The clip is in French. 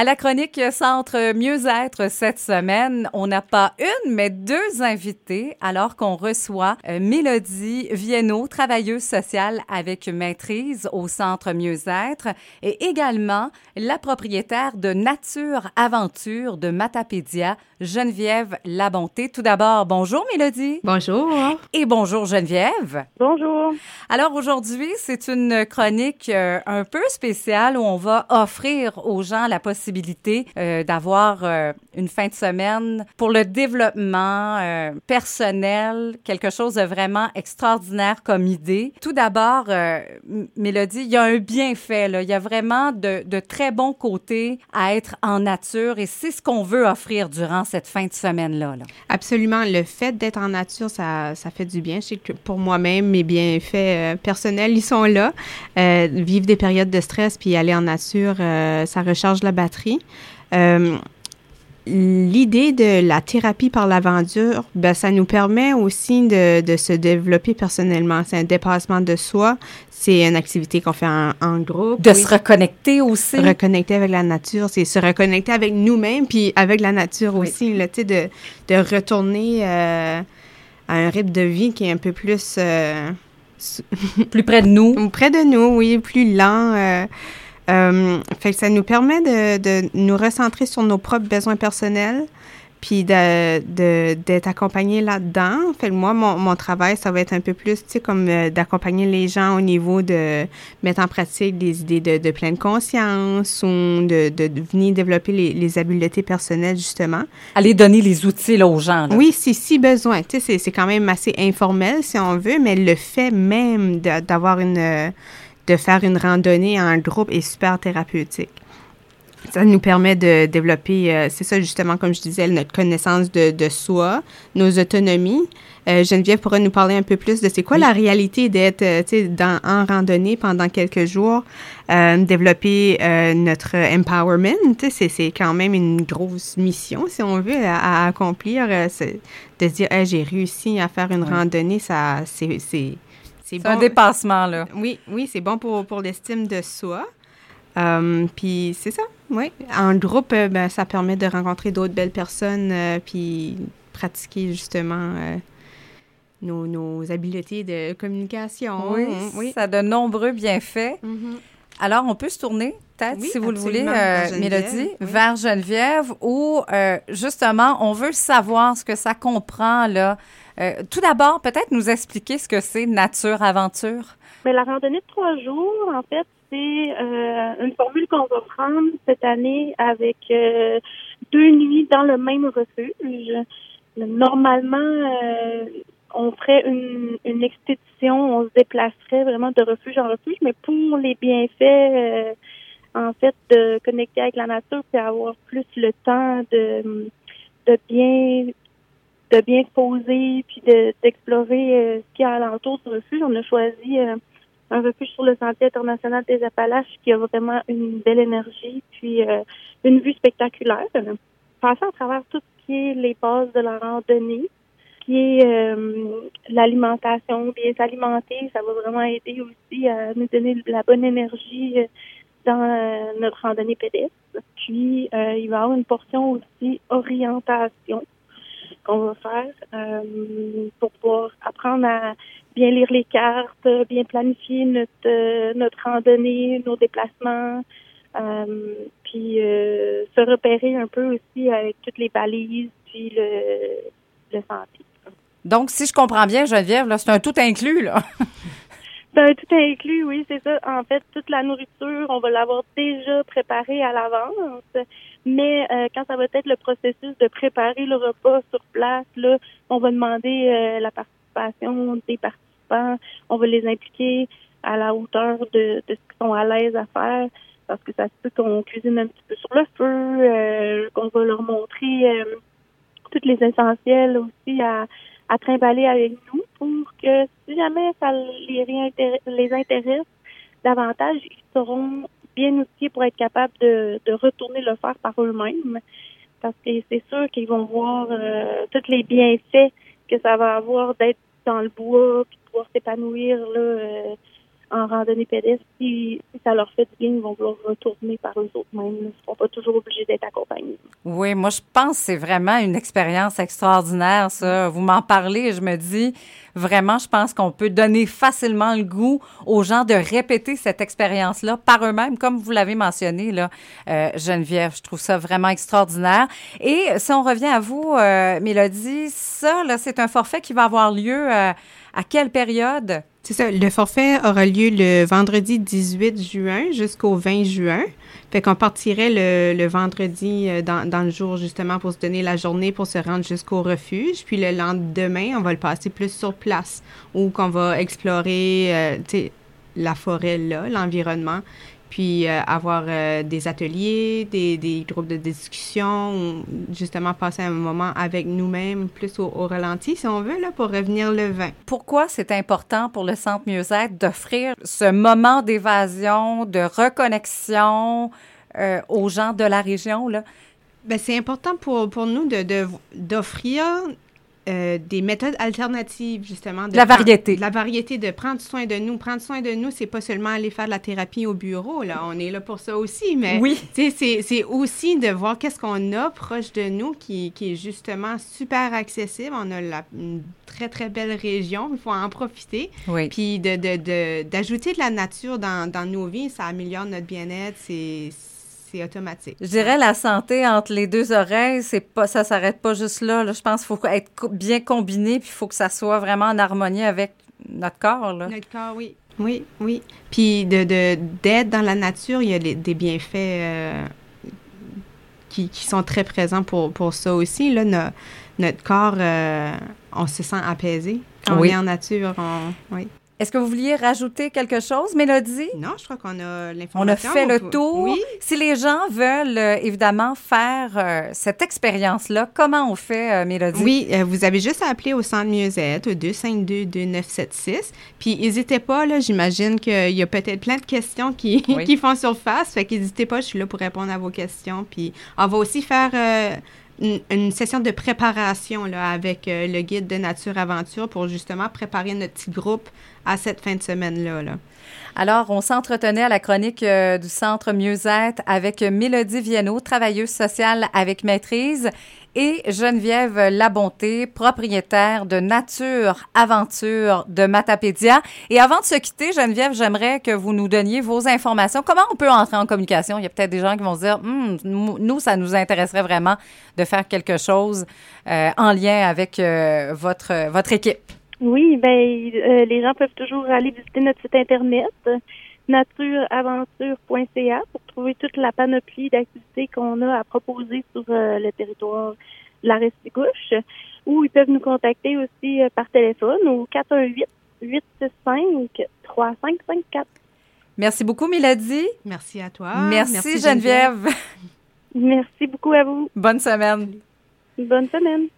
À la chronique Centre Mieux-être cette semaine, on n'a pas une, mais deux invités, alors qu'on reçoit euh, Mélodie Vienno, travailleuse sociale avec maîtrise au Centre Mieux-être, et également la propriétaire de Nature Aventure de Matapédia, Geneviève Labonté. Tout d'abord, bonjour Mélodie. Bonjour. Et bonjour Geneviève. Bonjour. Alors aujourd'hui, c'est une chronique euh, un peu spéciale où on va offrir aux gens la possibilité euh, d'avoir euh, une fin de semaine pour le développement euh, personnel, quelque chose de vraiment extraordinaire comme idée. Tout d'abord, Mélodie, il y a un bienfait, là. il y a vraiment de, très bons côtés à être en nature et c'est ce qu'on veut offrir durant cette fin de semaine-là. Là. Absolument. Le fait d'être en nature, ça, ça fait du bien. Je sais que pour moi-même, mes bienfaits personnels, ils sont là. vivre des périodes de stress puis aller en nature, ça recharge la batterie euh, l'idée de la thérapie par l'aventure, ben, ça nous permet aussi de, de se développer personnellement. C'est un dépassement de soi. C'est une activité qu'on fait en, groupe. De se reconnecter aussi. Reconnecter avec la nature, c'est se reconnecter avec nous-mêmes, puis avec la nature aussi. Là, de, de retourner euh, à un rythme de vie qui est un peu plus... Euh, plus près de nous. Près de nous, oui, plus lent. Euh, fait que ça nous permet de, de, nous recentrer sur nos propres besoins personnels, puis d'être de, accompagné là-dedans. Fait que moi, mon, mon, travail, ça va être un peu plus, tu sais, comme euh, d'accompagner les gens au niveau de mettre en pratique des idées de, de pleine conscience ou de, de, venir développer les, les, habiletés personnelles, justement. Aller donner les outils là, aux gens. Là. Oui, si, si besoin. Tu sais, c'est quand même assez informel, si on veut, mais le fait même d'avoir une de faire une randonnée en groupe est super thérapeutique. Ça nous permet de développer, euh, c'est ça justement, comme je disais, notre connaissance de, de soi, nos autonomies. Euh, Geneviève pourrait nous parler un peu plus de c'est quoi la réalité d'être euh, en randonnée pendant quelques jours, développer notre empowerment. C'est quand même une grosse mission, si on veut, à, accomplir. de se dire, j'ai réussi à faire une randonnée, ça, c'est c'est un dépassement, là. Oui, oui, c'est bon pour, pour l'estime de soi. Euh, puis c'est ça, oui. En groupe, euh, ben, ça permet de rencontrer d'autres belles personnes, euh, puis pratiquer justement nos, nos, habiletés de communication. Oui, oui. ça a de nombreux bienfaits. Mm-hmm. Alors, on peut se tourner, peut-être, si vous le voulez, Mélodie, vers Geneviève, où justement, on veut savoir ce que ça comprend, là, euh, tout d'abord, peut-être nous expliquer ce que c'est Nature Aventure? Mais la randonnée de trois jours, en fait, c'est euh, une formule qu'on va prendre cette année avec euh, deux nuits dans le même refuge. Normalement, on ferait une, une expédition, on se déplacerait vraiment de refuge en refuge, mais pour les bienfaits, en fait, de connecter avec la nature, et avoir plus le temps de de bien de bien se poser puis d'explorer euh, ce qu'il y a alentour du refuge. On a choisi euh, un refuge sur le Sentier international des Appalaches qui a vraiment une belle énergie puis euh, une vue spectaculaire. Passer à travers tout ce qui est les bases de la randonnée, qui est l'alimentation, bien s'alimenter, ça va vraiment aider aussi à nous donner la bonne énergie dans notre randonnée pédestre. Puis, il va y avoir une portion aussi orientation qu'on va faire euh, pour pouvoir apprendre à bien lire les cartes, bien planifier notre euh, notre randonnée, nos déplacements, euh, puis se repérer un peu aussi avec toutes les balises puis le le sentier. Donc, si je comprends bien, Geneviève, là, c'est un tout inclus, là. un tout inclus, oui, c'est ça. En fait, toute la nourriture, on va l'avoir déjà préparée à l'avance. Mais euh, quand ça va être le processus de préparer le repas sur place, là, on va demander euh, la participation des participants. On va les impliquer à la hauteur de, de ce qu'ils sont à l'aise à faire. Parce que ça se peut qu'on cuisine un petit peu sur le feu, euh, qu'on va leur montrer toutes les essentiels aussi à, à trimballer avec nous pour que si jamais ça les, les intéresse davantage, ils seront bien outillés pour être capables de, de retourner le faire par eux-mêmes. Parce que c'est sûr qu'ils vont voir euh, tous les bienfaits que ça va avoir d'être dans le bois, puis de pouvoir s'épanouir là, euh, en randonnée pédestre. Si, ça leur fait du bien, ils vont vouloir retourner par eux autres mêmes. Ils ne seront pas toujours obligés d'être accompagnés. Oui, moi, je pense que c'est vraiment une expérience extraordinaire, ça. Vous m'en parlez et je me dis, vraiment, je pense qu'on peut donner facilement le goût aux gens de répéter cette expérience-là par eux-mêmes, comme vous l'avez mentionné, euh, Geneviève. Je trouve ça vraiment extraordinaire. Et si on revient à vous, euh, Mélodie, ça, là, c'est un forfait qui va avoir lieu euh, à quelle période? C'est ça. Le forfait aura lieu le vendredi 18 juin jusqu'au 20 juin. Fait qu'on partirait le, vendredi euh, dans, le jour justement pour se donner la journée pour se rendre jusqu'au refuge. Puis le lendemain, on va le passer plus sur place où qu'on va explorer euh, la forêt là, l'environnement puis euh, avoir euh, des ateliers, des, des, groupes de discussion, justement passer un moment avec nous-mêmes, plus au, ralenti, si on veut, là, pour revenir le vin. Pourquoi c'est important pour le Centre Mieux-être d'offrir ce moment d'évasion, de reconnexion euh, aux gens de la région, là? Bien, c'est important pour, pour nous d'offrir de, euh, des méthodes alternatives, justement. De la variété. la variété, de prendre soin de nous. Prendre soin de nous, c'est pas seulement aller faire de la thérapie au bureau, là. On est là pour ça aussi, mais oui. c'est aussi de voir qu'est-ce qu'on a proche de nous qui, qui, est justement super accessible. On a la, une très, très belle région. Il faut en profiter. Oui. Puis d'ajouter de, de, de, la nature dans, dans nos vies, ça améliore notre bien-être. C'est c'est automatique. Je dirais la santé entre les deux oreilles, c'est pas ça s'arrête pas juste là, Je pense qu'il faut être bien combiné, puis il faut que ça soit vraiment en harmonie avec notre corps. Là. Notre corps, oui. Oui, oui. Puis de, d'être dans la nature, il y a des bienfaits euh, qui, qui, sont très présents pour, pour ça aussi. Là, notre corps, euh, on se sent apaisé quand on est en nature. oui. Est-ce que vous vouliez rajouter quelque chose, Mélodie? Non, je crois qu'on a l'information. On a fait le tour. Oui. Si les gens veulent euh, évidemment faire euh, cette expérience-là, comment on fait, euh, Mélodie? Oui, vous avez juste à appeler au centre mieux-être au 252-2976. Puis n'hésitez pas, là, j'imagine qu'il y a peut-être plein de questions qui, qui font surface. Fait qu'hésitez pas, je suis là pour répondre à vos questions. Puis on va aussi faire une, session de préparation là, avec euh, le guide de Nature Aventure pour justement préparer notre petit groupe à cette fin de semaine-là. Là. Alors, on s'entretenait à la chronique euh, du Centre Mieux-être avec Mélodie Viennot, travailleuse sociale avec maîtrise, et Geneviève Labonté, propriétaire de Nature Aventure de Matapédia. Et avant de se quitter, Geneviève, j'aimerais que vous nous donniez vos informations. Comment on peut entrer en communication? Il y a peut-être des gens qui vont se dire, hum, nous, ça nous intéresserait vraiment de faire quelque chose euh, en lien avec euh, votre, votre équipe. Oui, ben euh, les gens peuvent toujours aller visiter notre site internet natureaventure.ca pour trouver toute la panoplie d'activités qu'on a à proposer sur euh, le territoire de la Restigouche ou ils peuvent nous contacter aussi euh, par téléphone au 418 865 3554. Merci beaucoup, Mélodie. Merci à toi. Merci, Geneviève. Merci beaucoup à vous. Bonne semaine. Bonne semaine.